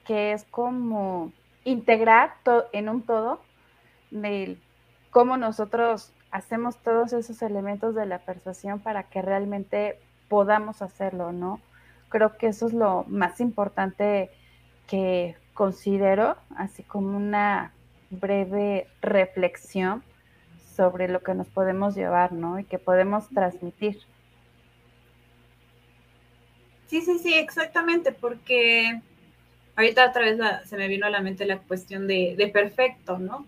que es como integrar en un todo de cómo nosotros hacemos todos esos elementos de la persuasión para que realmente podamos hacerlo, ¿no? Creo que eso es lo más importante que considero, así como una breve reflexión sobre lo que nos podemos llevar, ¿no? Y que podemos transmitir. Sí, sí, sí, exactamente, porque ahorita otra vez se me vino a la mente la cuestión de, perfecto, ¿no?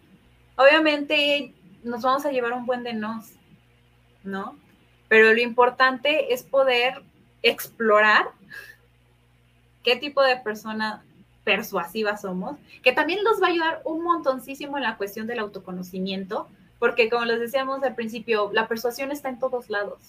Obviamente nos vamos a llevar un buen de nos, ¿no? Pero lo importante es poder explorar qué tipo de persona persuasiva somos, que también nos va a ayudar un montoncísimo en la cuestión del autoconocimiento, porque como les decíamos al principio, la persuasión está en todos lados,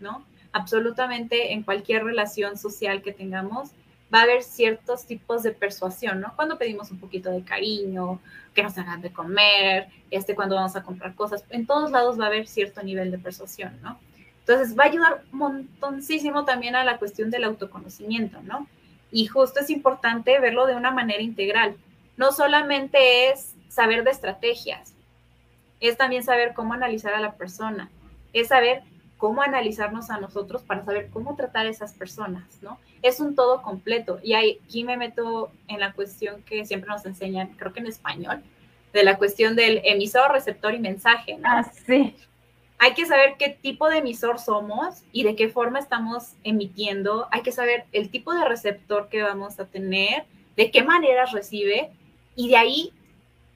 ¿no? Absolutamente en cualquier relación social que tengamos, va a haber ciertos tipos de persuasión, ¿no? Cuando pedimos un poquito de cariño, que nos hagan de comer, este, cuando vamos a comprar cosas, en todos lados va a haber cierto nivel de persuasión, ¿no? Entonces va a ayudar montoncísimo también a la cuestión del autoconocimiento, ¿no? Y justo es importante verlo de una manera integral. No solamente es saber de estrategias, es también saber cómo analizar a la persona, es saber cómo analizarnos a nosotros para saber cómo tratar a esas personas, ¿no? Es un todo completo. Y aquí me meto en la cuestión que siempre nos enseñan, creo que en español, de la cuestión del emisor, receptor y mensaje, ¿no? Ah, sí. Hay que saber qué tipo de emisor somos y de qué forma estamos emitiendo. Hay que saber el tipo de receptor que vamos a tener, de qué maneras recibe y de ahí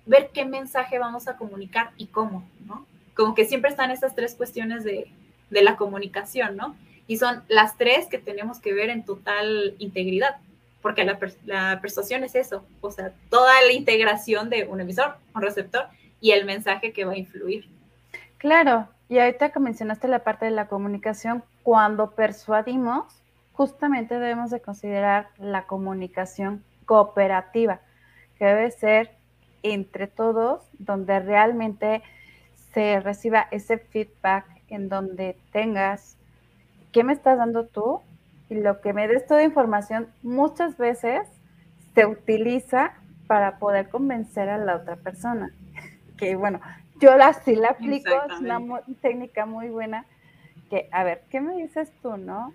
ver qué mensaje vamos a comunicar y cómo, ¿no? Como que siempre están estas tres cuestiones de, la comunicación, ¿no? Y son las tres que tenemos que ver en total integridad, porque la, la persuasión es eso, o sea, toda la integración de un emisor, un receptor y el mensaje que va a influir. Claro, y ahorita que mencionaste la parte de la comunicación, cuando persuadimos, justamente debemos de considerar la comunicación cooperativa, que debe ser entre todos, donde realmente se reciba ese feedback en donde tengas qué me estás dando tú y lo que me des toda información muchas veces se utiliza para poder convencer a la otra persona. *laughs* Que bueno, yo la, sí la aplico, es una técnica muy buena. Que, a ver, ¿qué me dices tú, no?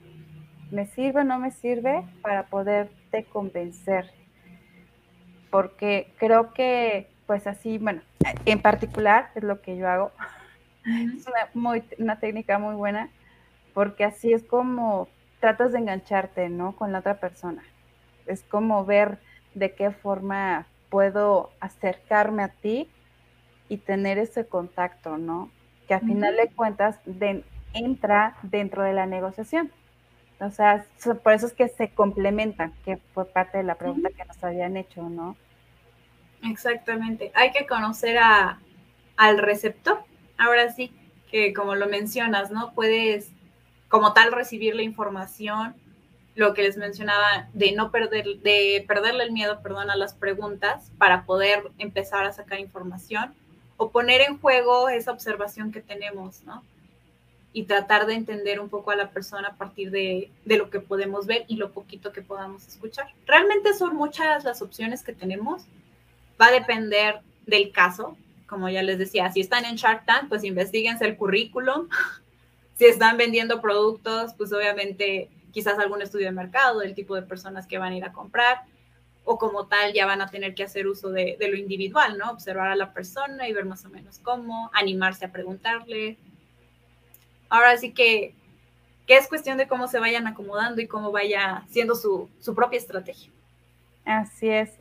¿Me sirve o no me sirve para poderte convencer? Porque creo que, pues así, bueno, en particular es lo que yo hago. Es una, muy, una técnica muy buena, porque así es como tratas de engancharte, ¿no? Con la otra persona. Es como ver de qué forma puedo acercarme a ti y tener ese contacto, ¿no? Que a final de cuentas entra dentro de la negociación. O sea, por eso es que se complementan, que fue parte de la pregunta que nos habían hecho, ¿no? Exactamente. Hay que conocer a, al receptor. Ahora sí, que como lo mencionas, ¿no? Puedes como tal recibir la información, lo que les mencionaba, de no perder, de perderle el miedo, perdón, a las preguntas para poder empezar a sacar información o poner en juego esa observación que tenemos, ¿no? Y tratar de entender un poco a la persona a partir de, de, lo que podemos ver y lo poquito que podamos escuchar. Realmente son muchas las opciones que tenemos. Va a depender del caso, como ya les decía, si están en Shark Tank, pues investiguense el currículum. *laughs* si están vendiendo productos, pues obviamente quizás algún estudio de mercado del tipo de personas que van a ir a comprar o como tal ya van a tener que hacer uso de, de lo individual, ¿no? Observar a la persona y ver más o menos cómo, animarse a preguntarle, Ahora sí que, es cuestión de cómo se vayan acomodando y cómo vaya siendo su, su propia estrategia. Así es.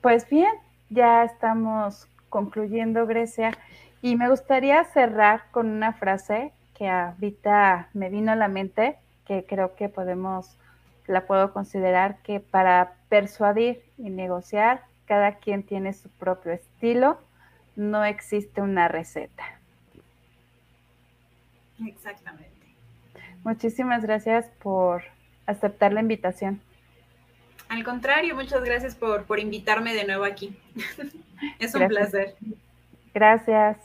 Pues bien, ya estamos concluyendo, Grecia, y me gustaría cerrar con una frase que ahorita me vino a la mente, que creo que podemos, la puedo considerar que para persuadir y negociar, cada quien tiene su propio estilo, no existe una receta. Exactamente. Muchísimas gracias por aceptar la invitación. Al contrario, muchas gracias por, por invitarme de nuevo aquí. *laughs* es un placer. Gracias.